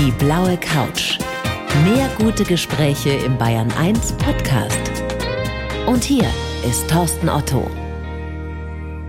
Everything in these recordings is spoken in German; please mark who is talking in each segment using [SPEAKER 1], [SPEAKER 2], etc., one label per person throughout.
[SPEAKER 1] Die blaue Couch. Mehr gute Gespräche im Bayern 1 Podcast. Und hier ist Thorsten Otto.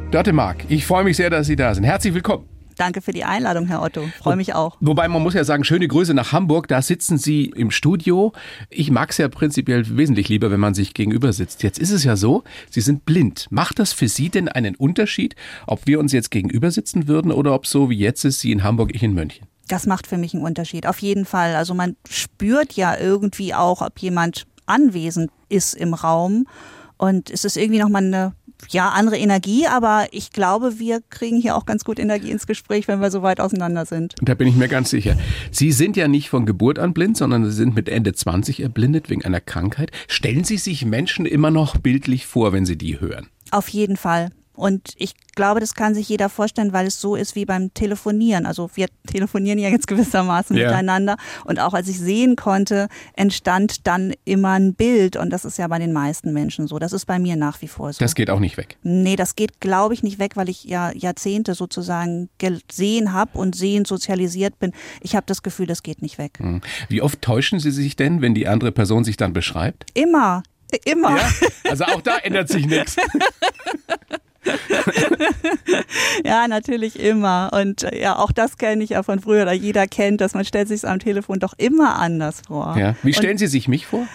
[SPEAKER 2] Dörte Mark, ich freue mich sehr, dass Sie da sind. Herzlich willkommen.
[SPEAKER 3] Danke für die Einladung, Herr Otto. Freue mich auch.
[SPEAKER 2] Wobei man muss ja sagen, schöne Grüße nach Hamburg. Da sitzen Sie im Studio. Ich mag es ja prinzipiell wesentlich lieber, wenn man sich gegenüber sitzt. Jetzt ist es ja so, Sie sind blind. Macht das für Sie denn einen Unterschied, ob wir uns jetzt gegenüber sitzen würden oder ob so wie jetzt ist, Sie in Hamburg, ich in München?
[SPEAKER 3] Das macht für mich einen Unterschied, auf jeden Fall. Also man spürt ja irgendwie auch, ob jemand anwesend ist im Raum. Und es ist irgendwie nochmal eine ja, andere Energie, aber ich glaube, wir kriegen hier auch ganz gut Energie ins Gespräch, wenn wir so weit auseinander sind.
[SPEAKER 2] Da bin ich mir ganz sicher. Sie sind ja nicht von Geburt an blind, sondern Sie sind mit Ende 20 erblindet wegen einer Krankheit. Stellen Sie sich Menschen immer noch bildlich vor, wenn Sie die hören?
[SPEAKER 3] Auf jeden Fall. Und ich glaube, das kann sich jeder vorstellen, weil es so ist wie beim Telefonieren. Also wir telefonieren ja jetzt gewissermaßen ja. miteinander. Und auch als ich sehen konnte, entstand dann immer ein Bild. Und das ist ja bei den meisten Menschen so. Das ist bei mir nach wie vor so.
[SPEAKER 2] Das geht auch nicht weg.
[SPEAKER 3] Nee, das geht, glaube ich, nicht weg, weil ich ja Jahrzehnte sozusagen gesehen habe und sehend sozialisiert bin. Ich habe das Gefühl, das geht nicht weg.
[SPEAKER 2] Hm. Wie oft täuschen Sie sich denn, wenn die andere Person sich dann beschreibt?
[SPEAKER 3] Immer. Immer. Ja?
[SPEAKER 2] Also auch da ändert sich nichts.
[SPEAKER 3] ja, natürlich immer. Und äh, ja, auch das kenne ich ja von früher, oder jeder kennt das. Man stellt sich am Telefon doch immer anders vor.
[SPEAKER 2] Ja. Wie stellen Und, Sie sich mich vor?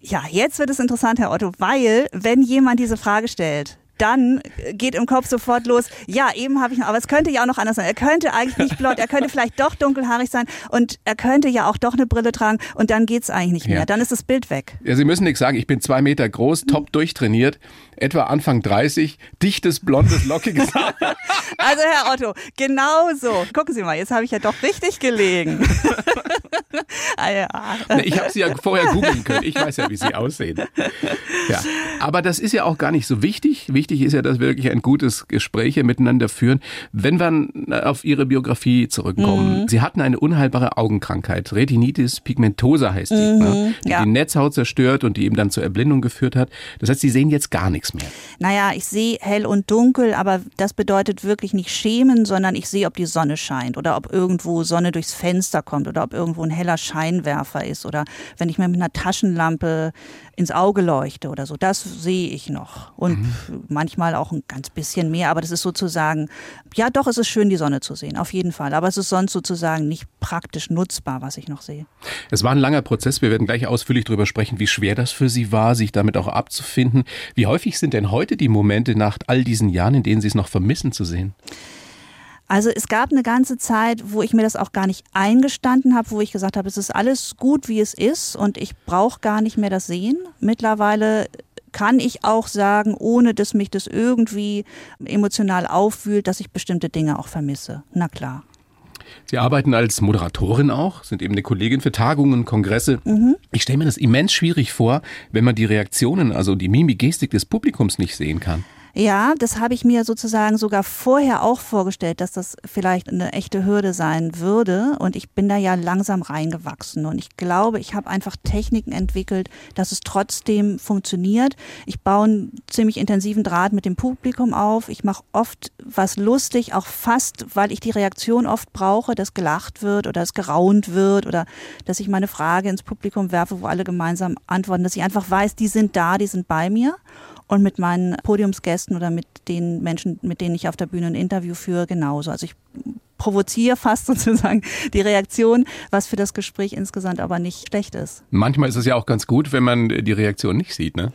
[SPEAKER 3] Ja, jetzt wird es interessant, Herr Otto, weil wenn jemand diese Frage stellt, dann geht im Kopf sofort los, ja, eben habe ich noch, aber es könnte ja auch noch anders sein. Er könnte eigentlich nicht blond, er könnte vielleicht doch dunkelhaarig sein und er könnte ja auch doch eine Brille tragen und dann geht es eigentlich nicht mehr. Ja. Dann ist das Bild weg.
[SPEAKER 2] Ja, Sie müssen nichts sagen, ich bin zwei Meter groß, top durchtrainiert, etwa Anfang 30, dichtes, blondes, lockiges Haar.
[SPEAKER 3] Also Herr Otto, genau so. Gucken Sie mal, jetzt habe ich ja doch richtig gelegen.
[SPEAKER 2] ah, ja. Ich habe Sie ja vorher googeln können, ich weiß ja, wie Sie aussehen. Ja. Aber das ist ja auch gar nicht so wichtig. Wichtig wichtig ist ja, dass wir wirklich ein gutes Gespräch miteinander führen. Wenn wir auf Ihre Biografie zurückkommen, mhm. Sie hatten eine unheilbare Augenkrankheit, Retinitis pigmentosa heißt die, mhm, ne? die ja. die Netzhaut zerstört und die eben dann zur Erblindung geführt hat. Das heißt, Sie sehen jetzt gar nichts mehr.
[SPEAKER 3] Naja, ich sehe hell und dunkel, aber das bedeutet wirklich nicht schämen, sondern ich sehe, ob die Sonne scheint oder ob irgendwo Sonne durchs Fenster kommt oder ob irgendwo ein heller Scheinwerfer ist oder wenn ich mir mit einer Taschenlampe ins Auge leuchte oder so. Das sehe ich noch. Und mhm. manchmal auch ein ganz bisschen mehr. Aber das ist sozusagen, ja doch, es ist schön, die Sonne zu sehen, auf jeden Fall. Aber es ist sonst sozusagen nicht praktisch nutzbar, was ich noch sehe.
[SPEAKER 2] Es war ein langer Prozess. Wir werden gleich ausführlich darüber sprechen, wie schwer das für Sie war, sich damit auch abzufinden. Wie häufig sind denn heute die Momente nach all diesen Jahren, in denen Sie es noch vermissen zu sehen?
[SPEAKER 3] Also es gab eine ganze Zeit, wo ich mir das auch gar nicht eingestanden habe, wo ich gesagt habe, es ist alles gut, wie es ist und ich brauche gar nicht mehr das Sehen. Mittlerweile kann ich auch sagen, ohne dass mich das irgendwie emotional auffühlt, dass ich bestimmte Dinge auch vermisse. Na klar.
[SPEAKER 2] Sie arbeiten als Moderatorin auch, sind eben eine Kollegin für Tagungen, Kongresse. Mhm. Ich stelle mir das immens schwierig vor, wenn man die Reaktionen, also die Mimik, Gestik des Publikums nicht sehen kann.
[SPEAKER 3] Ja, das habe ich mir sozusagen sogar vorher auch vorgestellt, dass das vielleicht eine echte Hürde sein würde. Und ich bin da ja langsam reingewachsen. Und ich glaube, ich habe einfach Techniken entwickelt, dass es trotzdem funktioniert. Ich baue einen ziemlich intensiven Draht mit dem Publikum auf. Ich mache oft was lustig, auch fast, weil ich die Reaktion oft brauche, dass gelacht wird oder dass geraunt wird oder dass ich meine Frage ins Publikum werfe, wo alle gemeinsam antworten, dass ich einfach weiß, die sind da, die sind bei mir und mit meinen Podiumsgästen oder mit den Menschen, mit denen ich auf der Bühne ein Interview führe, genauso. Also ich provoziere fast sozusagen die Reaktion, was für das Gespräch insgesamt aber nicht schlecht ist.
[SPEAKER 2] Manchmal ist es ja auch ganz gut, wenn man die Reaktion nicht sieht, ne?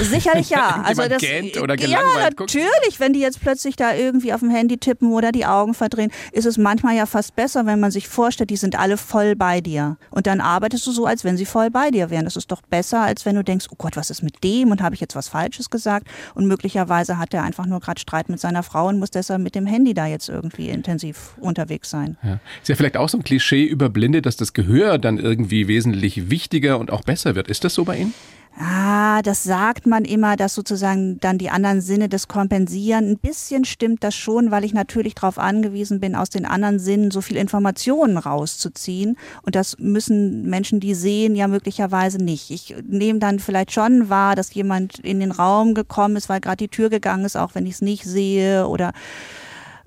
[SPEAKER 3] Sicherlich ja. also das, ja, natürlich, wenn die jetzt plötzlich da irgendwie auf dem Handy tippen oder die Augen verdrehen, ist es manchmal ja fast besser, wenn man sich vorstellt, die sind alle voll bei dir. Und dann arbeitest du so, als wenn sie voll bei dir wären. Das ist doch besser, als wenn du denkst, oh Gott, was ist mit dem und habe ich jetzt was Falsches gesagt? Und möglicherweise hat er einfach nur gerade Streit mit seiner Frau und muss deshalb mit dem Handy da jetzt irgendwie intensiv unterwegs sein.
[SPEAKER 2] Ja. Ist ja vielleicht auch so ein Klischee über Blinde, dass das Gehör dann irgendwie wesentlich wichtiger und auch besser wird. Ist das so bei Ihnen?
[SPEAKER 3] Ah, das sagt man immer, dass sozusagen dann die anderen Sinne das kompensieren. Ein bisschen stimmt das schon, weil ich natürlich darauf angewiesen bin, aus den anderen Sinnen so viel Informationen rauszuziehen. Und das müssen Menschen, die sehen, ja möglicherweise nicht. Ich nehme dann vielleicht schon wahr, dass jemand in den Raum gekommen ist, weil gerade die Tür gegangen ist, auch wenn ich es nicht sehe oder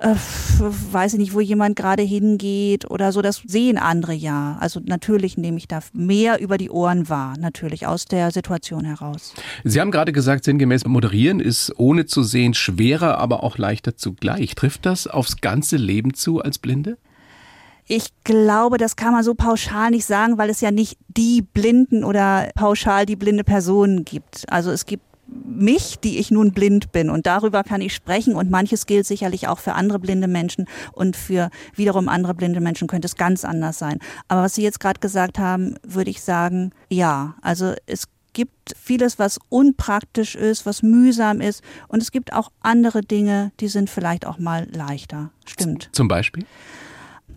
[SPEAKER 3] äh, weiß ich nicht, wo jemand gerade hingeht oder so, das sehen andere ja. Also natürlich nehme ich da mehr über die Ohren wahr, natürlich aus der Situation heraus.
[SPEAKER 2] Sie haben gerade gesagt, sinngemäß moderieren ist ohne zu sehen schwerer, aber auch leichter zugleich. Trifft das aufs ganze Leben zu als Blinde?
[SPEAKER 3] Ich glaube, das kann man so pauschal nicht sagen, weil es ja nicht die Blinden oder pauschal die blinde Personen gibt. Also es gibt mich, die ich nun blind bin. Und darüber kann ich sprechen. Und manches gilt sicherlich auch für andere blinde Menschen. Und für wiederum andere blinde Menschen könnte es ganz anders sein. Aber was Sie jetzt gerade gesagt haben, würde ich sagen, ja. Also es gibt vieles, was unpraktisch ist, was mühsam ist. Und es gibt auch andere Dinge, die sind vielleicht auch mal leichter. Stimmt.
[SPEAKER 2] Zum Beispiel?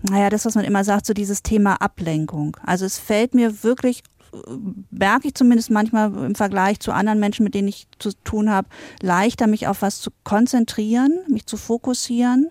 [SPEAKER 3] Naja, das, was man immer sagt, so dieses Thema Ablenkung. Also es fällt mir wirklich merke ich zumindest manchmal im Vergleich zu anderen Menschen, mit denen ich zu tun habe, leichter mich auf was zu konzentrieren, mich zu fokussieren.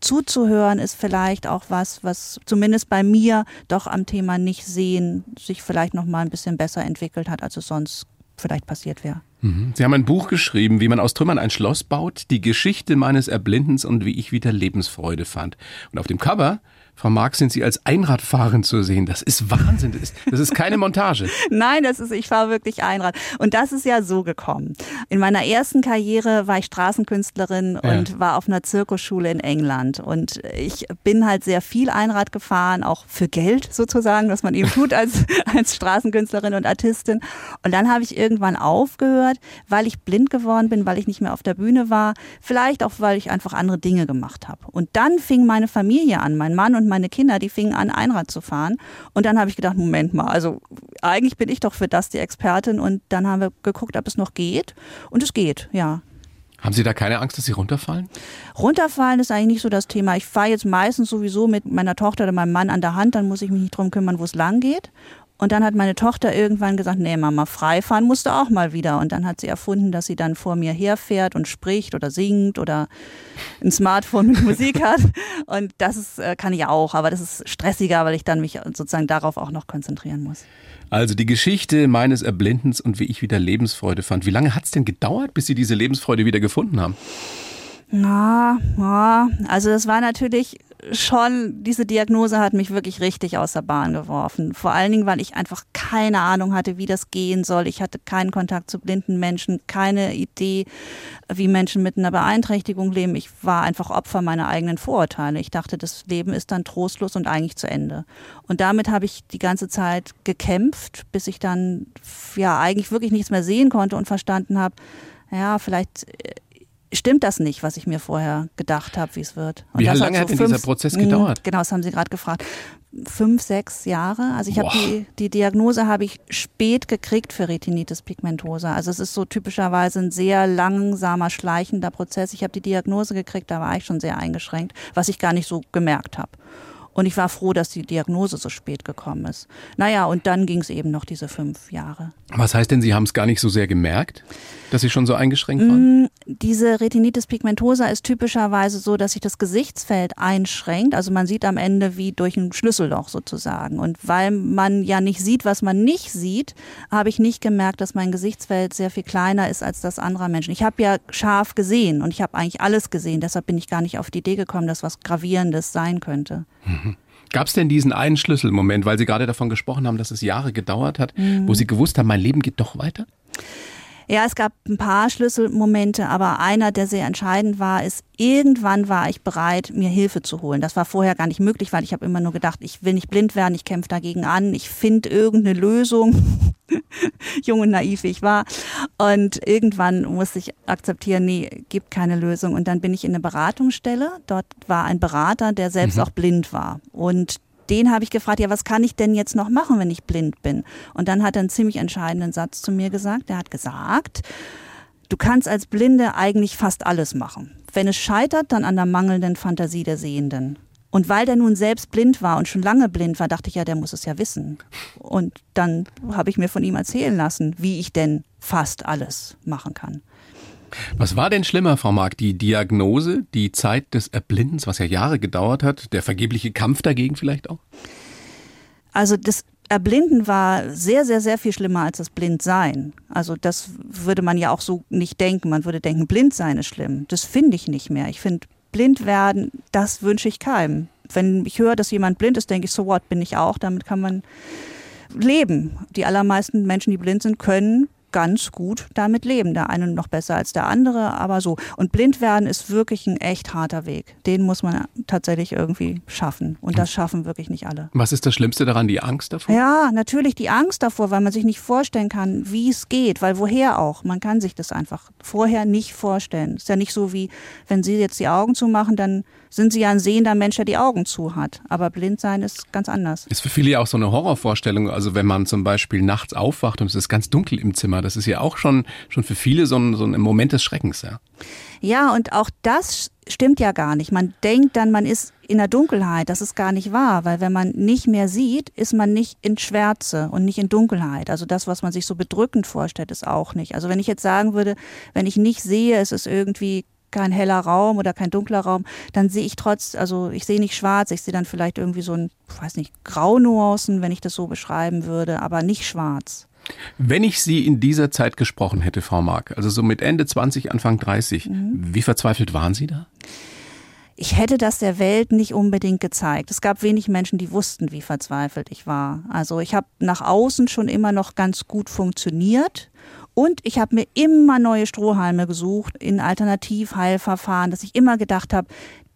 [SPEAKER 3] Zuzuhören ist vielleicht auch was, was zumindest bei mir doch am Thema nicht sehen sich vielleicht noch mal ein bisschen besser entwickelt hat, als es sonst vielleicht passiert wäre.
[SPEAKER 2] Mhm. Sie haben ein Buch geschrieben, wie man aus Trümmern ein Schloss baut, die Geschichte meines Erblindens und wie ich wieder Lebensfreude fand. Und auf dem Cover Frau Marx, sind Sie als Einradfahrerin zu sehen. Das ist Wahnsinn. Das ist, das ist keine Montage.
[SPEAKER 3] Nein, das ist, ich fahre wirklich Einrad. Und das ist ja so gekommen. In meiner ersten Karriere war ich Straßenkünstlerin ja. und war auf einer Zirkusschule in England. Und ich bin halt sehr viel Einrad gefahren, auch für Geld sozusagen, was man eben tut als, als Straßenkünstlerin und Artistin. Und dann habe ich irgendwann aufgehört, weil ich blind geworden bin, weil ich nicht mehr auf der Bühne war. Vielleicht auch, weil ich einfach andere Dinge gemacht habe. Und dann fing meine Familie an, mein Mann und meine Kinder, die fingen an, Einrad zu fahren. Und dann habe ich gedacht, Moment mal, also eigentlich bin ich doch für das die Expertin. Und dann haben wir geguckt, ob es noch geht. Und es geht, ja.
[SPEAKER 2] Haben Sie da keine Angst, dass Sie runterfallen?
[SPEAKER 3] Runterfallen ist eigentlich nicht so das Thema. Ich fahre jetzt meistens sowieso mit meiner Tochter oder meinem Mann an der Hand, dann muss ich mich nicht drum kümmern, wo es lang geht. Und dann hat meine Tochter irgendwann gesagt, nee, Mama, frei fahren musst du auch mal wieder. Und dann hat sie erfunden, dass sie dann vor mir herfährt und spricht oder singt oder ein Smartphone mit Musik hat. Und das ist, äh, kann ich auch, aber das ist stressiger, weil ich dann mich sozusagen darauf auch noch konzentrieren muss.
[SPEAKER 2] Also die Geschichte meines Erblindens und wie ich wieder Lebensfreude fand. Wie lange hat es denn gedauert, bis Sie diese Lebensfreude wieder gefunden haben?
[SPEAKER 3] Na, ja, also das war natürlich schon, diese Diagnose hat mich wirklich richtig aus der Bahn geworfen. Vor allen Dingen, weil ich einfach keine Ahnung hatte, wie das gehen soll. Ich hatte keinen Kontakt zu blinden Menschen, keine Idee, wie Menschen mit einer Beeinträchtigung leben. Ich war einfach Opfer meiner eigenen Vorurteile. Ich dachte, das Leben ist dann trostlos und eigentlich zu Ende. Und damit habe ich die ganze Zeit gekämpft, bis ich dann ja eigentlich wirklich nichts mehr sehen konnte und verstanden habe, ja, vielleicht äh, stimmt das nicht, was ich mir vorher gedacht habe, wie es wird.
[SPEAKER 2] Und wie lange hat, so hat denn fünf, dieser Prozess gedauert?
[SPEAKER 3] Hm, genau, das haben Sie gerade gefragt. Fünf, sechs Jahre. Also ich habe die, die Diagnose habe ich spät gekriegt für Retinitis pigmentosa. Also es ist so typischerweise ein sehr langsamer, schleichender Prozess. Ich habe die Diagnose gekriegt, da war ich schon sehr eingeschränkt, was ich gar nicht so gemerkt habe. Und ich war froh, dass die Diagnose so spät gekommen ist. Naja, und dann ging es eben noch diese fünf Jahre.
[SPEAKER 2] Was heißt denn, Sie haben es gar nicht so sehr gemerkt, dass Sie schon so eingeschränkt waren? Mm,
[SPEAKER 3] diese Retinitis pigmentosa ist typischerweise so, dass sich das Gesichtsfeld einschränkt. Also man sieht am Ende wie durch ein Schlüsselloch sozusagen. Und weil man ja nicht sieht, was man nicht sieht, habe ich nicht gemerkt, dass mein Gesichtsfeld sehr viel kleiner ist als das anderer Menschen. Ich habe ja scharf gesehen und ich habe eigentlich alles gesehen. Deshalb bin ich gar nicht auf die Idee gekommen, dass was Gravierendes sein könnte.
[SPEAKER 2] Mhm. Gab es denn diesen einen Schlüsselmoment, weil Sie gerade davon gesprochen haben, dass es Jahre gedauert hat, mhm. wo Sie gewusst haben, mein Leben geht doch weiter?
[SPEAKER 3] Ja, es gab ein paar Schlüsselmomente, aber einer, der sehr entscheidend war, ist, irgendwann war ich bereit, mir Hilfe zu holen. Das war vorher gar nicht möglich, weil ich habe immer nur gedacht, ich will nicht blind werden, ich kämpfe dagegen an, ich finde irgendeine Lösung. Jung und naiv wie ich war. Und irgendwann musste ich akzeptieren, nee, gibt keine Lösung. Und dann bin ich in eine Beratungsstelle. Dort war ein Berater, der selbst mhm. auch blind war. Und den habe ich gefragt, ja, was kann ich denn jetzt noch machen, wenn ich blind bin? Und dann hat er einen ziemlich entscheidenden Satz zu mir gesagt. Er hat gesagt, du kannst als Blinde eigentlich fast alles machen. Wenn es scheitert, dann an der mangelnden Fantasie der Sehenden. Und weil der nun selbst blind war und schon lange blind war, dachte ich ja, der muss es ja wissen. Und dann habe ich mir von ihm erzählen lassen, wie ich denn fast alles machen kann.
[SPEAKER 2] Was war denn schlimmer, Frau Mark? Die Diagnose, die Zeit des Erblindens, was ja Jahre gedauert hat, der vergebliche Kampf dagegen vielleicht auch?
[SPEAKER 3] Also das Erblinden war sehr, sehr, sehr viel schlimmer als das Blindsein. Also das würde man ja auch so nicht denken. Man würde denken, Blindsein ist schlimm. Das finde ich nicht mehr. Ich finde blind werden, das wünsche ich keinem. Wenn ich höre, dass jemand blind ist, denke ich, so what, bin ich auch. Damit kann man leben. Die allermeisten Menschen, die blind sind, können ganz gut damit leben. Der eine noch besser als der andere, aber so. Und blind werden ist wirklich ein echt harter Weg. Den muss man tatsächlich irgendwie schaffen. Und das schaffen wirklich nicht alle.
[SPEAKER 2] Was ist das Schlimmste daran? Die Angst davor?
[SPEAKER 3] Ja, natürlich die Angst davor, weil man sich nicht vorstellen kann, wie es geht. Weil woher auch? Man kann sich das einfach vorher nicht vorstellen. Ist ja nicht so wie, wenn Sie jetzt die Augen zumachen, dann sind sie ja ein sehender Mensch, der die Augen zu hat. Aber blind sein ist ganz anders.
[SPEAKER 2] Ist für viele ja auch so eine Horrorvorstellung. Also wenn man zum Beispiel nachts aufwacht und es ist ganz dunkel im Zimmer, das ist ja auch schon, schon für viele so ein, so ein Moment des Schreckens. Ja.
[SPEAKER 3] ja, und auch das stimmt ja gar nicht. Man denkt dann, man ist in der Dunkelheit. Das ist gar nicht wahr, weil wenn man nicht mehr sieht, ist man nicht in Schwärze und nicht in Dunkelheit. Also das, was man sich so bedrückend vorstellt, ist auch nicht. Also wenn ich jetzt sagen würde, wenn ich nicht sehe, es ist irgendwie kein heller Raum oder kein dunkler Raum, dann sehe ich trotz, also ich sehe nicht schwarz, ich sehe dann vielleicht irgendwie so ein, weiß nicht, Graunuancen, wenn ich das so beschreiben würde, aber nicht schwarz.
[SPEAKER 2] Wenn ich Sie in dieser Zeit gesprochen hätte, Frau Mark, also so mit Ende 20, Anfang 30, mhm. wie verzweifelt waren Sie da?
[SPEAKER 3] Ich hätte das der Welt nicht unbedingt gezeigt. Es gab wenig Menschen, die wussten, wie verzweifelt ich war. Also ich habe nach außen schon immer noch ganz gut funktioniert und ich habe mir immer neue Strohhalme gesucht in Alternativheilverfahren, dass ich immer gedacht habe,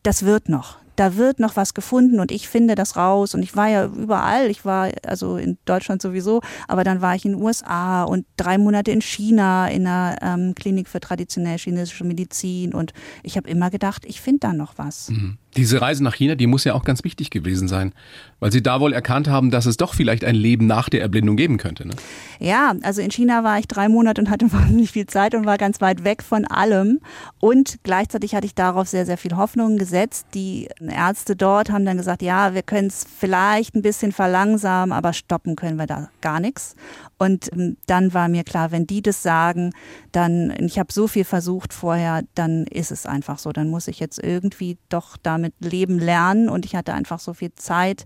[SPEAKER 3] das wird noch. Da wird noch was gefunden und ich finde das raus. Und ich war ja überall. Ich war also in Deutschland sowieso, aber dann war ich in den USA und drei Monate in China in einer ähm, Klinik für traditionell chinesische Medizin. Und ich habe immer gedacht, ich finde da noch was.
[SPEAKER 2] Mhm. Diese Reise nach China, die muss ja auch ganz wichtig gewesen sein, weil Sie da wohl erkannt haben, dass es doch vielleicht ein Leben nach der Erblindung geben könnte. Ne?
[SPEAKER 3] Ja, also in China war ich drei Monate und hatte wahnsinnig viel Zeit und war ganz weit weg von allem. Und gleichzeitig hatte ich darauf sehr, sehr viel Hoffnung gesetzt. Die Ärzte dort haben dann gesagt, ja, wir können es vielleicht ein bisschen verlangsamen, aber stoppen können wir da gar nichts. Und ähm, dann war mir klar, wenn die das sagen, dann, ich habe so viel versucht vorher, dann ist es einfach so. Dann muss ich jetzt irgendwie doch damit leben lernen. Und ich hatte einfach so viel Zeit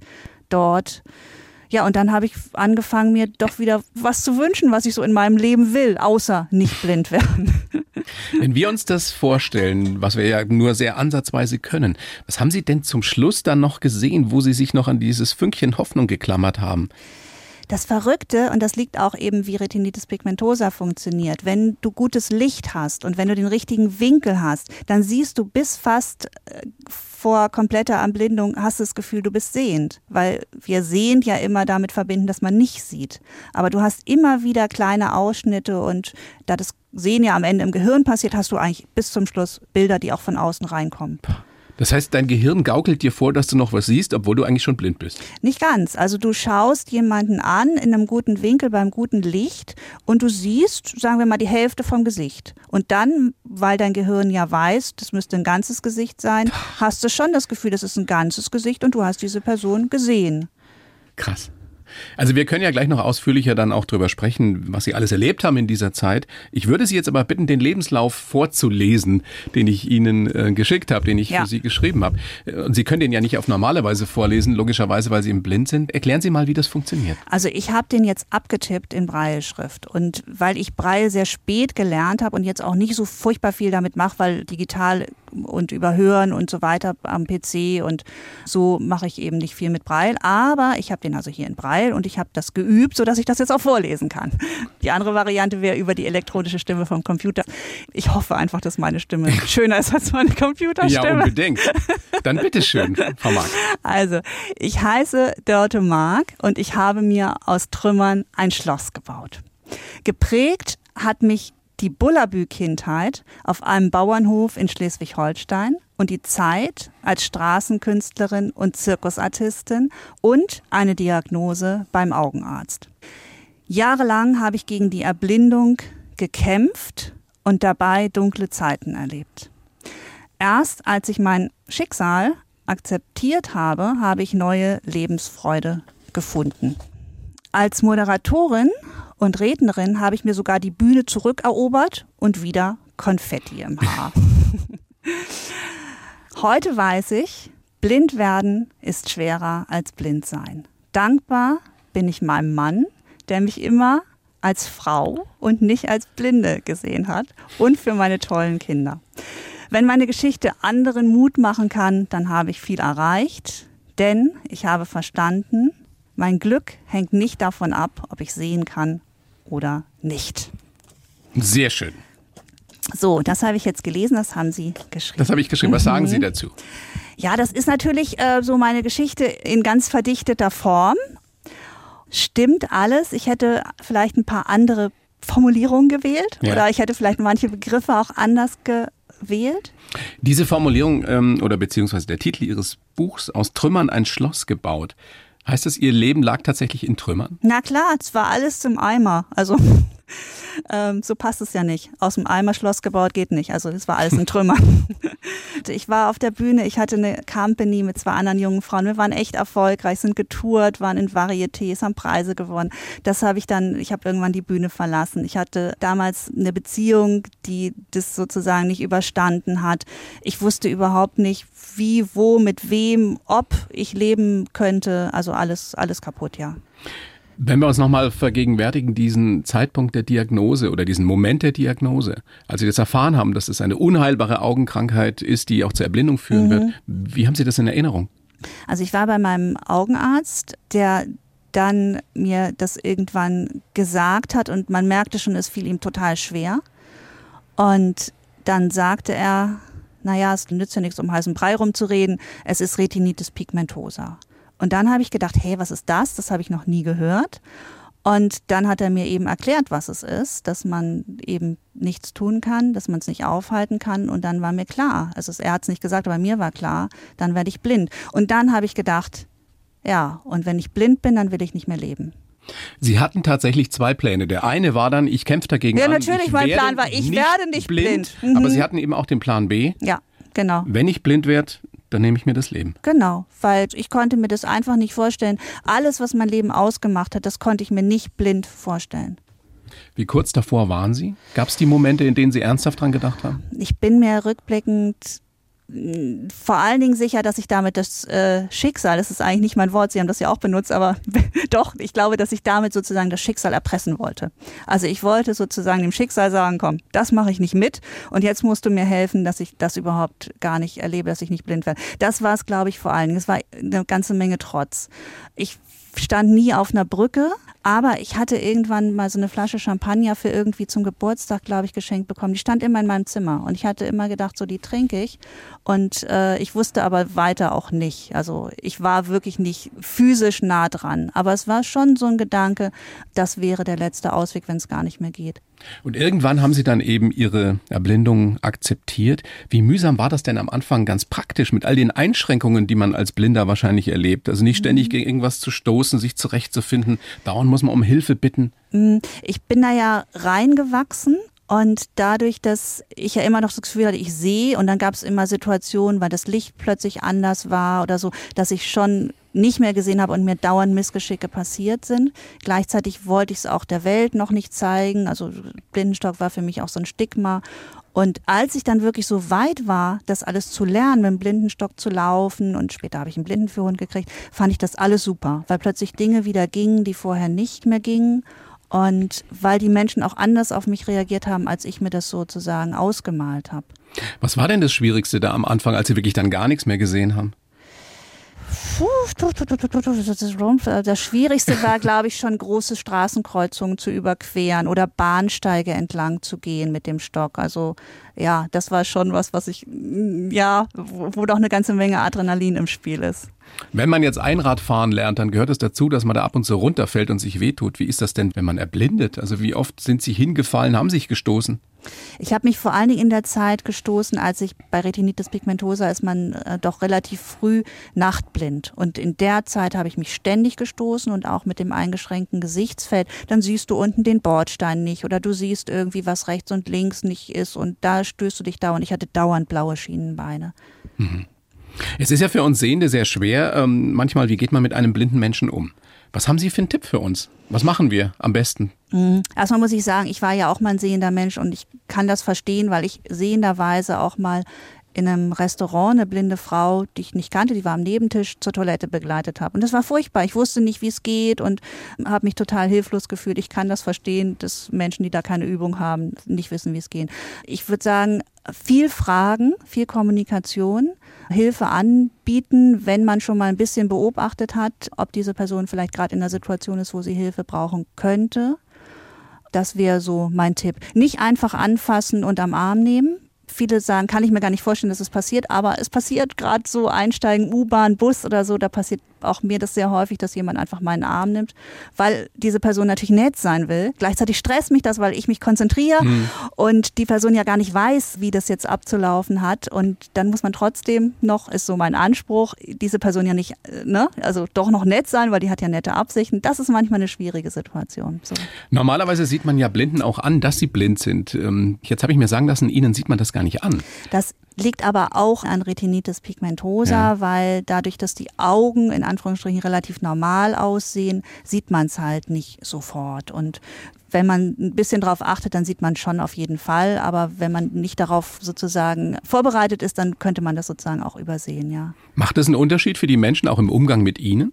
[SPEAKER 3] dort. Ja, und dann habe ich angefangen, mir doch wieder was zu wünschen, was ich so in meinem Leben will, außer nicht blind werden.
[SPEAKER 2] Wenn wir uns das vorstellen, was wir ja nur sehr ansatzweise können, was haben Sie denn zum Schluss dann noch gesehen, wo Sie sich noch an dieses Fünkchen Hoffnung geklammert haben?
[SPEAKER 3] Das Verrückte, und das liegt auch eben, wie Retinitis pigmentosa funktioniert, wenn du gutes Licht hast und wenn du den richtigen Winkel hast, dann siehst du bis fast äh, vor kompletter Erblindung, hast du das Gefühl, du bist sehend, weil wir sehend ja immer damit verbinden, dass man nicht sieht. Aber du hast immer wieder kleine Ausschnitte und da das Sehen ja am Ende im Gehirn passiert, hast du eigentlich bis zum Schluss Bilder, die auch von außen reinkommen.
[SPEAKER 2] Das heißt, dein Gehirn gaukelt dir vor, dass du noch was siehst, obwohl du eigentlich schon blind bist.
[SPEAKER 3] Nicht ganz. Also du schaust jemanden an in einem guten Winkel beim guten Licht und du siehst, sagen wir mal, die Hälfte vom Gesicht. Und dann, weil dein Gehirn ja weiß, das müsste ein ganzes Gesicht sein, hast du schon das Gefühl, das ist ein ganzes Gesicht und du hast diese Person gesehen.
[SPEAKER 2] Krass. Also wir können ja gleich noch ausführlicher dann auch drüber sprechen, was Sie alles erlebt haben in dieser Zeit. Ich würde Sie jetzt aber bitten, den Lebenslauf vorzulesen, den ich Ihnen äh, geschickt habe, den ich ja. für Sie geschrieben habe. Und Sie können den ja nicht auf normale Weise vorlesen, logischerweise, weil Sie im Blind sind. Erklären Sie mal, wie das funktioniert.
[SPEAKER 3] Also ich habe den jetzt abgetippt in Brailleschrift und weil ich Braille sehr spät gelernt habe und jetzt auch nicht so furchtbar viel damit mache, weil digital und überhören und so weiter am PC und so mache ich eben nicht viel mit Braille. Aber ich habe den also hier in Braille und ich habe das geübt, sodass ich das jetzt auch vorlesen kann. Die andere Variante wäre über die elektronische Stimme vom Computer. Ich hoffe einfach, dass meine Stimme schöner ist als meine Computerstimme.
[SPEAKER 2] Ja, unbedingt. Dann bitteschön, Frau Mark.
[SPEAKER 3] Also, ich heiße Dörte Mark und ich habe mir aus Trümmern ein Schloss gebaut. Geprägt hat mich die Bullabü-Kindheit auf einem Bauernhof in Schleswig-Holstein und die Zeit als Straßenkünstlerin und Zirkusartistin und eine Diagnose beim Augenarzt. Jahrelang habe ich gegen die Erblindung gekämpft und dabei dunkle Zeiten erlebt. Erst als ich mein Schicksal akzeptiert habe, habe ich neue Lebensfreude gefunden. Als Moderatorin und Rednerin habe ich mir sogar die Bühne zurückerobert und wieder Konfetti im Haar. Heute weiß ich, blind werden ist schwerer als blind sein. Dankbar bin ich meinem Mann, der mich immer als Frau und nicht als Blinde gesehen hat und für meine tollen Kinder. Wenn meine Geschichte anderen Mut machen kann, dann habe ich viel erreicht, denn ich habe verstanden, mein Glück hängt nicht davon ab, ob ich sehen kann oder nicht.
[SPEAKER 2] Sehr schön.
[SPEAKER 3] So, das habe ich jetzt gelesen, das haben Sie geschrieben.
[SPEAKER 2] Das habe ich geschrieben. Was sagen Sie mhm. dazu?
[SPEAKER 3] Ja, das ist natürlich äh, so meine Geschichte in ganz verdichteter Form. Stimmt alles. Ich hätte vielleicht ein paar andere Formulierungen gewählt ja. oder ich hätte vielleicht manche Begriffe auch anders gewählt.
[SPEAKER 2] Diese Formulierung ähm, oder beziehungsweise der Titel Ihres Buchs aus Trümmern ein Schloss gebaut. Heißt das, Ihr Leben lag tatsächlich in Trümmern?
[SPEAKER 3] Na klar, es war alles zum Eimer. Also ähm, so passt es ja nicht. Aus dem Eimer Schloss gebaut geht nicht. Also das war alles ein Trümmer. ich war auf der Bühne, ich hatte eine Company mit zwei anderen jungen Frauen. Wir waren echt erfolgreich, sind getourt, waren in Varietés, haben Preise gewonnen. Das habe ich dann, ich habe irgendwann die Bühne verlassen. Ich hatte damals eine Beziehung, die das sozusagen nicht überstanden hat. Ich wusste überhaupt nicht, wie, wo, mit wem, ob ich leben könnte. Also alles, alles kaputt, ja.
[SPEAKER 2] Wenn wir uns nochmal vergegenwärtigen, diesen Zeitpunkt der Diagnose oder diesen Moment der Diagnose, als Sie das erfahren haben, dass es eine unheilbare Augenkrankheit ist, die auch zur Erblindung führen mhm. wird, wie haben Sie das in Erinnerung?
[SPEAKER 3] Also ich war bei meinem Augenarzt, der dann mir das irgendwann gesagt hat und man merkte schon, es fiel ihm total schwer. Und dann sagte er, naja, es nützt ja nichts, um heißen Brei rumzureden, es ist Retinitis pigmentosa. Und dann habe ich gedacht, hey, was ist das? Das habe ich noch nie gehört. Und dann hat er mir eben erklärt, was es ist, dass man eben nichts tun kann, dass man es nicht aufhalten kann. Und dann war mir klar, also er hat es nicht gesagt, aber mir war klar, dann werde ich blind. Und dann habe ich gedacht, ja, und wenn ich blind bin, dann will ich nicht mehr leben.
[SPEAKER 2] Sie hatten tatsächlich zwei Pläne. Der eine war dann, ich kämpfe dagegen
[SPEAKER 3] ja,
[SPEAKER 2] an.
[SPEAKER 3] Ja, natürlich, mein Plan war, ich
[SPEAKER 2] nicht
[SPEAKER 3] werde nicht blind.
[SPEAKER 2] blind. Mhm. Aber Sie hatten eben auch den Plan B.
[SPEAKER 3] Ja, genau.
[SPEAKER 2] Wenn ich blind werde, dann nehme ich mir das Leben.
[SPEAKER 3] Genau, weil ich konnte mir das einfach nicht vorstellen. Alles, was mein Leben ausgemacht hat, das konnte ich mir nicht blind vorstellen.
[SPEAKER 2] Wie kurz davor waren Sie? Gab es die Momente, in denen Sie ernsthaft dran gedacht haben?
[SPEAKER 3] Ich bin mir rückblickend vor allen Dingen sicher, dass ich damit das äh, Schicksal, das ist eigentlich nicht mein Wort, Sie haben das ja auch benutzt, aber doch, ich glaube, dass ich damit sozusagen das Schicksal erpressen wollte. Also ich wollte sozusagen dem Schicksal sagen, komm, das mache ich nicht mit und jetzt musst du mir helfen, dass ich das überhaupt gar nicht erlebe, dass ich nicht blind werde. Das war es, glaube ich, vor allen Dingen. Es war eine ganze Menge Trotz. Ich stand nie auf einer Brücke, aber ich hatte irgendwann mal so eine Flasche Champagner für irgendwie zum Geburtstag, glaube ich, geschenkt bekommen. Die stand immer in meinem Zimmer und ich hatte immer gedacht, so die trinke ich. Und äh, ich wusste aber weiter auch nicht. Also ich war wirklich nicht physisch nah dran. Aber es war schon so ein Gedanke, das wäre der letzte Ausweg, wenn es gar nicht mehr geht.
[SPEAKER 2] Und irgendwann haben Sie dann eben Ihre Erblindung akzeptiert. Wie mühsam war das denn am Anfang ganz praktisch mit all den Einschränkungen, die man als Blinder wahrscheinlich erlebt? Also nicht ständig mhm. gegen irgendwas zu stoßen, sich zurechtzufinden. Dauernd muss man um Hilfe bitten.
[SPEAKER 3] Mhm. Ich bin da ja reingewachsen und dadurch, dass ich ja immer noch das Gefühl hatte, ich sehe und dann gab es immer Situationen, weil das Licht plötzlich anders war oder so, dass ich schon nicht mehr gesehen habe und mir dauernd Missgeschicke passiert sind. Gleichzeitig wollte ich es auch der Welt noch nicht zeigen. Also Blindenstock war für mich auch so ein Stigma. Und als ich dann wirklich so weit war, das alles zu lernen, mit dem Blindenstock zu laufen und später habe ich einen Blindenführhund gekriegt, fand ich das alles super, weil plötzlich Dinge wieder gingen, die vorher nicht mehr gingen. Und weil die Menschen auch anders auf mich reagiert haben, als ich mir das sozusagen ausgemalt habe.
[SPEAKER 2] Was war denn das Schwierigste da am Anfang, als Sie wirklich dann gar nichts mehr gesehen haben?
[SPEAKER 3] Das Schwierigste war, glaube ich, schon große Straßenkreuzungen zu überqueren oder Bahnsteige entlang zu gehen mit dem Stock. Also ja, das war schon was, was ich, ja, wo doch eine ganze Menge Adrenalin im Spiel ist.
[SPEAKER 2] Wenn man jetzt Einradfahren lernt, dann gehört es dazu, dass man da ab und zu runterfällt und sich wehtut. Wie ist das denn, wenn man erblindet? Also wie oft sind Sie hingefallen, haben sich gestoßen?
[SPEAKER 3] Ich habe mich vor allen Dingen in der Zeit gestoßen, als ich bei Retinitis pigmentosa ist man äh, doch relativ früh nachtblind. Und in der Zeit habe ich mich ständig gestoßen und auch mit dem eingeschränkten Gesichtsfeld. Dann siehst du unten den Bordstein nicht oder du siehst irgendwie, was rechts und links nicht ist und da stößt du dich dauernd. Ich hatte dauernd blaue Schienenbeine.
[SPEAKER 2] Mhm. Es ist ja für uns Sehende sehr schwer. Ähm, manchmal, wie geht man mit einem blinden Menschen um? Was haben Sie für einen Tipp für uns? Was machen wir am besten?
[SPEAKER 3] Mhm. Erstmal muss ich sagen, ich war ja auch mal ein sehender Mensch und ich kann das verstehen, weil ich sehenderweise auch mal in einem Restaurant eine blinde Frau, die ich nicht kannte, die war am Nebentisch, zur Toilette begleitet habe. Und das war furchtbar. Ich wusste nicht, wie es geht und habe mich total hilflos gefühlt. Ich kann das verstehen, dass Menschen, die da keine Übung haben, nicht wissen, wie es geht. Ich würde sagen, viel Fragen, viel Kommunikation, Hilfe anbieten, wenn man schon mal ein bisschen beobachtet hat, ob diese Person vielleicht gerade in einer Situation ist, wo sie Hilfe brauchen könnte. Das wäre so mein Tipp. Nicht einfach anfassen und am Arm nehmen, viele sagen, kann ich mir gar nicht vorstellen, dass es passiert, aber es passiert gerade so einsteigen, U-Bahn, Bus oder so, da passiert auch mir das sehr häufig, dass jemand einfach meinen Arm nimmt, weil diese Person natürlich nett sein will. Gleichzeitig stresst mich das, weil ich mich konzentriere mhm. und die Person ja gar nicht weiß, wie das jetzt abzulaufen hat. Und dann muss man trotzdem noch, ist so mein Anspruch, diese Person ja nicht, äh, ne, also doch noch nett sein, weil die hat ja nette Absichten. Das ist manchmal eine schwierige Situation. So.
[SPEAKER 2] Normalerweise sieht man ja Blinden auch an, dass sie blind sind. Ähm, jetzt habe ich mir sagen lassen, ihnen sieht man das gar nicht an.
[SPEAKER 3] Das liegt aber auch an Retinitis pigmentosa, ja. weil dadurch, dass die Augen in Anführungsstrichen relativ normal aussehen, sieht man es halt nicht sofort. Und wenn man ein bisschen darauf achtet, dann sieht man schon auf jeden Fall. Aber wenn man nicht darauf sozusagen vorbereitet ist, dann könnte man das sozusagen auch übersehen, ja.
[SPEAKER 2] Macht das einen Unterschied für die Menschen auch im Umgang mit Ihnen?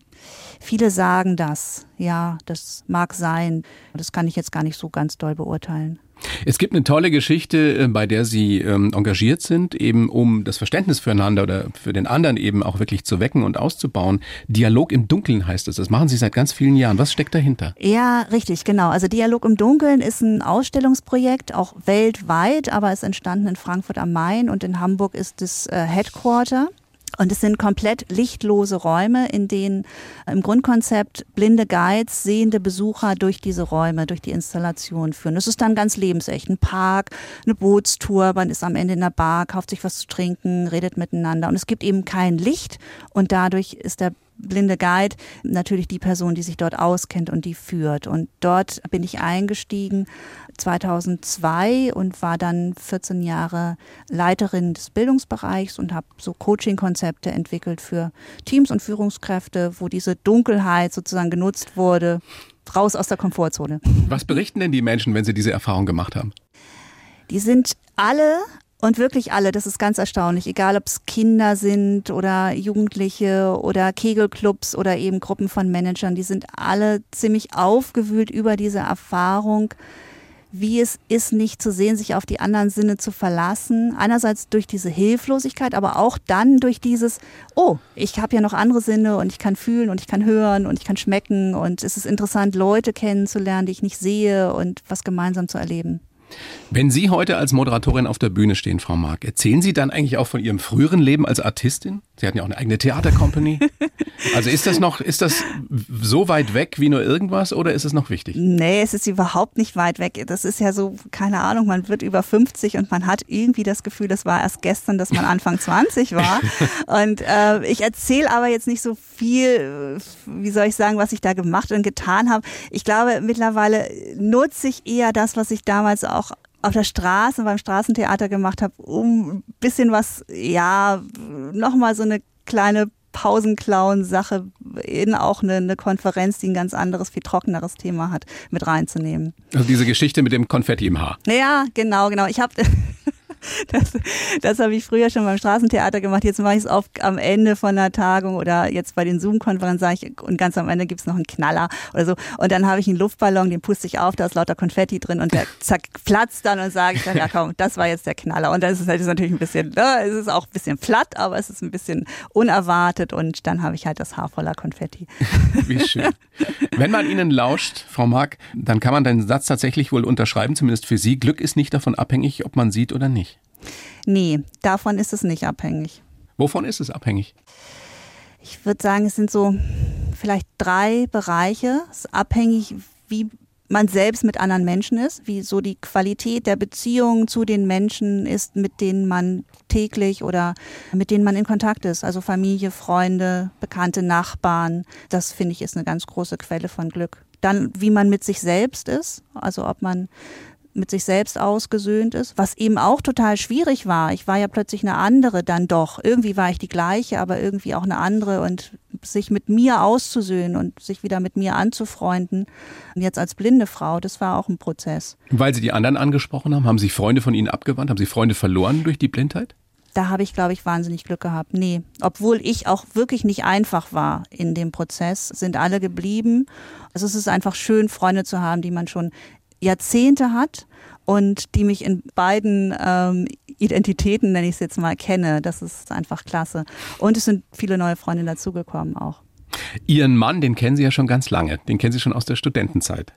[SPEAKER 3] Viele sagen das. Ja, das mag sein. Das kann ich jetzt gar nicht so ganz doll beurteilen.
[SPEAKER 2] Es gibt eine tolle Geschichte, äh, bei der Sie ähm, engagiert sind, eben um das Verständnis füreinander oder für den anderen eben auch wirklich zu wecken und auszubauen. Dialog im Dunkeln heißt es. Das machen Sie seit ganz vielen Jahren. Was steckt dahinter?
[SPEAKER 3] Ja, richtig, genau. Also Dialog im Dunkeln ist ein Ausstellungsprojekt, auch weltweit, aber es ist entstanden in Frankfurt am Main und in Hamburg ist das äh, Headquarter. Und es sind komplett lichtlose Räume, in denen im Grundkonzept blinde Guides sehende Besucher durch diese Räume, durch die Installation führen. Das ist dann ganz lebensecht. Ein Park, eine Bootstour, man ist am Ende in der Bar, kauft sich was zu trinken, redet miteinander. Und es gibt eben kein Licht und dadurch ist der blinde Guide natürlich die Person, die sich dort auskennt und die führt. Und dort bin ich eingestiegen 2002 und war dann 14 Jahre Leiterin des Bildungsbereichs und habe so Coaching-Konzepte entwickelt für Teams und Führungskräfte, wo diese Dunkelheit sozusagen genutzt wurde, raus aus der Komfortzone.
[SPEAKER 2] Was berichten denn die Menschen, wenn sie diese Erfahrung gemacht haben?
[SPEAKER 3] Die sind alle und wirklich alle, das ist ganz erstaunlich, egal ob es Kinder sind oder Jugendliche oder Kegelclubs oder eben Gruppen von Managern, die sind alle ziemlich aufgewühlt über diese Erfahrung, wie es ist, nicht zu sehen, sich auf die anderen Sinne zu verlassen. Einerseits durch diese Hilflosigkeit, aber auch dann durch dieses, oh, ich habe ja noch andere Sinne und ich kann fühlen und ich kann hören und ich kann schmecken und es ist interessant, Leute kennenzulernen, die ich nicht sehe und was gemeinsam zu erleben.
[SPEAKER 2] Wenn Sie heute als Moderatorin auf der Bühne stehen, Frau Mark, erzählen Sie dann eigentlich auch von Ihrem früheren Leben als Artistin? Sie hatten ja auch eine eigene Theatercompany. also ist das noch, ist das so weit weg wie nur irgendwas oder ist es noch wichtig?
[SPEAKER 3] Nee, es ist überhaupt nicht weit weg. Das ist ja so, keine Ahnung, man wird über 50 und man hat irgendwie das Gefühl, das war erst gestern, dass man Anfang 20 war. Und äh, ich erzähle aber jetzt nicht so viel, wie soll ich sagen, was ich da gemacht und getan habe. Ich glaube, mittlerweile nutze ich eher das, was ich damals auch auf der Straße beim Straßentheater gemacht habe, um ein bisschen was, ja, nochmal so eine kleine Pausenclown-Sache in auch eine, eine, Konferenz, die ein ganz anderes, viel trockeneres Thema hat, mit reinzunehmen.
[SPEAKER 2] Also diese Geschichte mit dem Konfetti im Haar.
[SPEAKER 3] Ja, genau, genau. Ich habe Das, das habe ich früher schon beim Straßentheater gemacht. Jetzt mache ich es oft am Ende von einer Tagung oder jetzt bei den Zoom-Konferenzen sage ich, und ganz am Ende gibt es noch einen Knaller oder so. Und dann habe ich einen Luftballon, den puste ich auf, da ist lauter Konfetti drin und der zack, platzt dann und sage ich dann, ja komm, das war jetzt der Knaller. Und das ist, das ist natürlich ein bisschen, ja, es ist auch ein bisschen platt, aber es ist ein bisschen unerwartet und dann habe ich halt das Haar voller Konfetti.
[SPEAKER 2] Wie schön. Wenn man Ihnen lauscht, Frau Mark, dann kann man den Satz tatsächlich wohl unterschreiben, zumindest für Sie. Glück ist nicht davon abhängig, ob man sieht oder nicht.
[SPEAKER 3] Nee, davon ist es nicht abhängig.
[SPEAKER 2] Wovon ist es abhängig?
[SPEAKER 3] Ich würde sagen, es sind so vielleicht drei Bereiche. Es ist abhängig, wie man selbst mit anderen Menschen ist, wie so die Qualität der Beziehung zu den Menschen ist, mit denen man täglich oder mit denen man in Kontakt ist. Also Familie, Freunde, bekannte Nachbarn. Das finde ich ist eine ganz große Quelle von Glück. Dann, wie man mit sich selbst ist, also ob man mit sich selbst ausgesöhnt ist, was eben auch total schwierig war. Ich war ja plötzlich eine andere dann doch. Irgendwie war ich die gleiche, aber irgendwie auch eine andere und sich mit mir auszusöhnen und sich wieder mit mir anzufreunden. Und jetzt als blinde Frau, das war auch ein Prozess.
[SPEAKER 2] Weil Sie die anderen angesprochen haben, haben sich Freunde von Ihnen abgewandt? Haben Sie Freunde verloren durch die Blindheit?
[SPEAKER 3] da habe ich, glaube ich, wahnsinnig Glück gehabt. Nee, obwohl ich auch wirklich nicht einfach war in dem Prozess, sind alle geblieben. Also es ist einfach schön, Freunde zu haben, die man schon Jahrzehnte hat und die mich in beiden ähm, Identitäten, nenne ich es jetzt mal, kenne. Das ist einfach klasse. Und es sind viele neue Freunde dazugekommen auch.
[SPEAKER 2] Ihren Mann, den kennen Sie ja schon ganz lange. Den kennen Sie schon aus der Studentenzeit.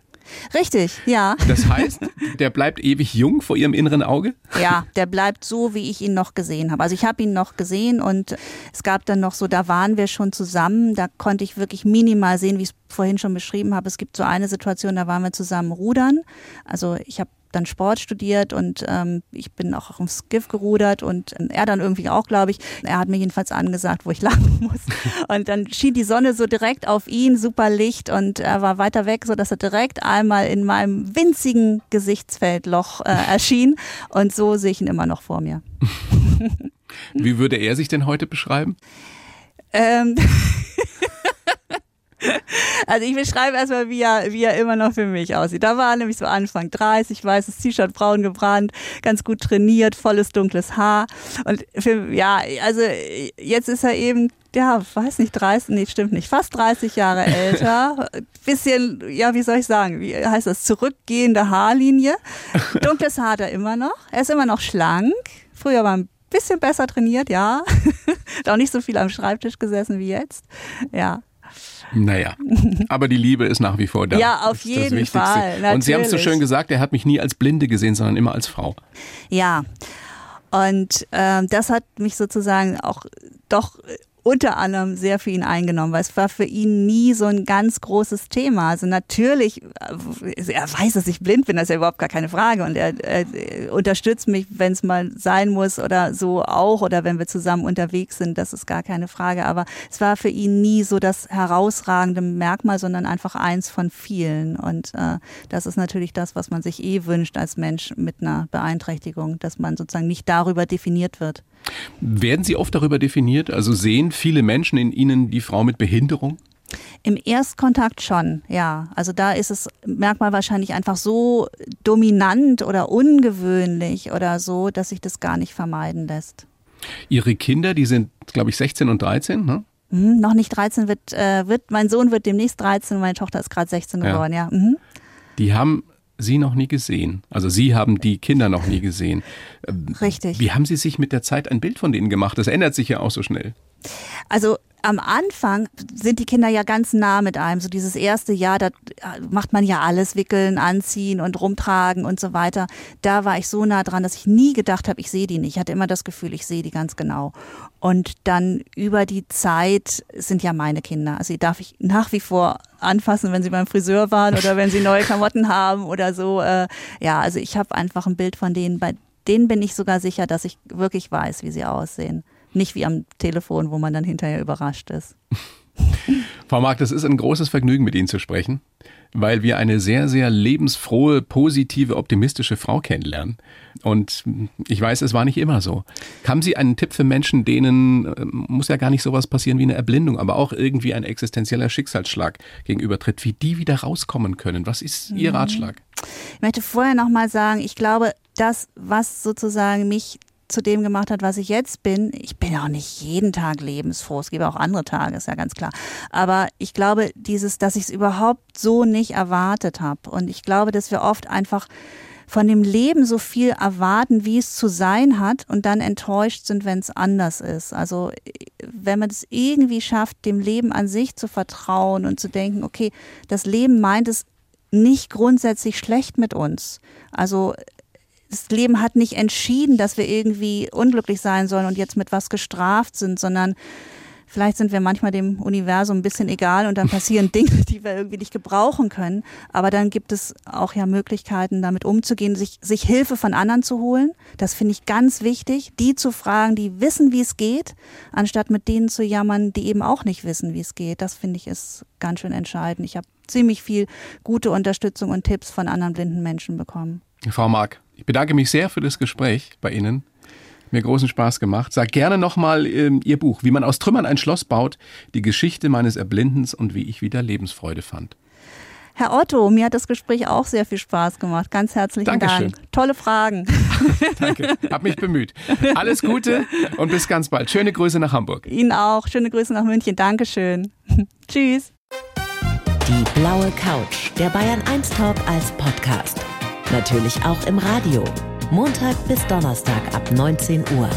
[SPEAKER 3] Richtig, ja.
[SPEAKER 2] Das heißt, der bleibt ewig jung vor Ihrem inneren Auge?
[SPEAKER 3] Ja, der bleibt so, wie ich ihn noch gesehen habe. Also ich habe ihn noch gesehen und es gab dann noch so, da waren wir schon zusammen, da konnte ich wirklich minimal sehen, wie ich es vorhin schon beschrieben habe. Es gibt so eine Situation, da waren wir zusammen rudern. Also ich habe dann Sport studiert und ähm, ich bin auch auf dem Skiff gerudert und ähm, er dann irgendwie auch, glaube ich. Er hat mir jedenfalls angesagt, wo ich lang muss. Und dann schien die Sonne so direkt auf ihn, super Licht und er war weiter weg, so dass er direkt einmal in meinem winzigen Gesichtsfeldloch äh, erschien. Und so sehe ich ihn immer noch vor mir.
[SPEAKER 2] Wie würde er sich denn heute beschreiben?
[SPEAKER 3] Ähm Also ich beschreibe erstmal, wie er, wie er immer noch für mich aussieht. Da war er nämlich so Anfang 30, weißes T-Shirt, braun gebrannt, ganz gut trainiert, volles dunkles Haar. Und für, ja, also jetzt ist er eben ja, weiß nicht, 30, nee, stimmt nicht, fast 30 Jahre älter. Bisschen, ja, wie soll ich sagen, wie heißt das, zurückgehende Haarlinie. Dunkles Haar hat er immer noch. Er ist immer noch schlank. Früher war er ein bisschen besser trainiert, ja. Hat auch nicht so viel am Schreibtisch gesessen wie jetzt. Ja.
[SPEAKER 2] Naja, aber die Liebe ist nach wie vor da.
[SPEAKER 3] Ja, auf jeden Fall. Natürlich.
[SPEAKER 2] Und Sie haben es so schön gesagt, er hat mich nie als Blinde gesehen, sondern immer als Frau.
[SPEAKER 3] Ja, und äh, das hat mich sozusagen auch doch unter anderem sehr für ihn eingenommen, weil es war für ihn nie so ein ganz großes Thema. Also natürlich, äh, er weiß, dass ich blind bin, das ist ja überhaupt gar keine Frage. Und er, er unterstützt mich, wenn es mal sein muss oder so auch oder wenn wir zusammen unterwegs sind, das ist gar keine Frage. Aber es war für ihn nie so das herausragende Merkmal, sondern einfach eins von vielen. Und äh, das ist natürlich das, was man sich eh wünscht als Mensch mit einer Beeinträchtigung, dass man sozusagen nicht darüber definiert wird.
[SPEAKER 2] Werden Sie oft darüber definiert? Also sehen viele Menschen in Ihnen die Frau mit Behinderung?
[SPEAKER 3] Im Erstkontakt schon, ja. Also da ist es Merkmal wahrscheinlich einfach so dominant oder ungewöhnlich oder so, dass sich das gar nicht vermeiden lässt.
[SPEAKER 2] Ihre Kinder, die sind, glaube ich, 16 und 13, ne?
[SPEAKER 3] Mhm, noch nicht 13 wird, äh, wird, mein Sohn wird demnächst 13, meine Tochter ist gerade 16 geworden, ja. ja. Mhm.
[SPEAKER 2] Die haben Sie noch nie gesehen. Also Sie haben die Kinder noch nie gesehen.
[SPEAKER 3] Richtig.
[SPEAKER 2] Wie haben Sie sich mit der Zeit ein Bild von denen gemacht? Das ändert sich ja auch so schnell.
[SPEAKER 3] Also am Anfang sind die Kinder ja ganz nah mit einem. So dieses erste Jahr, da macht man ja alles, wickeln, anziehen und rumtragen und so weiter. Da war ich so nah dran, dass ich nie gedacht habe, ich sehe die nicht. Ich hatte immer das Gefühl, ich sehe die ganz genau. Und dann über die Zeit sind ja meine Kinder. Also die darf ich nach wie vor anfassen, wenn sie beim Friseur waren oder wenn sie neue Klamotten haben oder so. Äh, ja, also ich habe einfach ein Bild von denen. Bei denen bin ich sogar sicher, dass ich wirklich weiß, wie sie aussehen. Nicht wie am Telefon, wo man dann hinterher überrascht ist.
[SPEAKER 2] Frau Mark, das ist ein großes Vergnügen, mit Ihnen zu sprechen, weil wir eine sehr, sehr lebensfrohe, positive, optimistische Frau kennenlernen. Und ich weiß, es war nicht immer so. Haben Sie einen Tipp für Menschen, denen äh, muss ja gar nicht sowas passieren wie eine Erblindung, aber auch irgendwie ein existenzieller Schicksalsschlag gegenübertritt, wie die wieder rauskommen können? Was ist Ihr mhm. Ratschlag?
[SPEAKER 3] Ich möchte vorher noch mal sagen, ich glaube, das, was sozusagen mich zu dem gemacht hat, was ich jetzt bin. Ich bin auch nicht jeden Tag lebensfroh. Es gibt auch andere Tage, ist ja ganz klar. Aber ich glaube, dieses, dass ich es überhaupt so nicht erwartet habe. Und ich glaube, dass wir oft einfach von dem Leben so viel erwarten, wie es zu sein hat und dann enttäuscht sind, wenn es anders ist. Also wenn man es irgendwie schafft, dem Leben an sich zu vertrauen und zu denken, okay, das Leben meint es nicht grundsätzlich schlecht mit uns. Also das Leben hat nicht entschieden, dass wir irgendwie unglücklich sein sollen und jetzt mit was gestraft sind, sondern vielleicht sind wir manchmal dem Universum ein bisschen egal und dann passieren Dinge, die wir irgendwie nicht gebrauchen können. Aber dann gibt es auch ja Möglichkeiten, damit umzugehen, sich, sich Hilfe von anderen zu holen. Das finde ich ganz wichtig, die zu fragen, die wissen, wie es geht, anstatt mit denen zu jammern, die eben auch nicht wissen, wie es geht. Das finde ich ist ganz schön entscheidend. Ich habe ziemlich viel gute Unterstützung und Tipps von anderen blinden Menschen bekommen.
[SPEAKER 2] Frau Mark, ich bedanke mich sehr für das Gespräch bei Ihnen. Mir großen Spaß gemacht. Sag gerne nochmal ähm, Ihr Buch, wie man aus Trümmern ein Schloss baut, die Geschichte meines Erblindens und wie ich wieder Lebensfreude fand.
[SPEAKER 3] Herr Otto, mir hat das Gespräch auch sehr viel Spaß gemacht. Ganz herzlichen
[SPEAKER 2] Dankeschön.
[SPEAKER 3] Dank. Tolle Fragen.
[SPEAKER 2] Danke, hab mich bemüht. Alles Gute und bis ganz bald. Schöne Grüße nach Hamburg.
[SPEAKER 3] Ihnen auch. Schöne Grüße nach München. Dankeschön. Tschüss.
[SPEAKER 1] Die blaue Couch, der Bayern 1 Talk als Podcast. Natürlich auch im Radio. Montag bis Donnerstag ab 19 Uhr.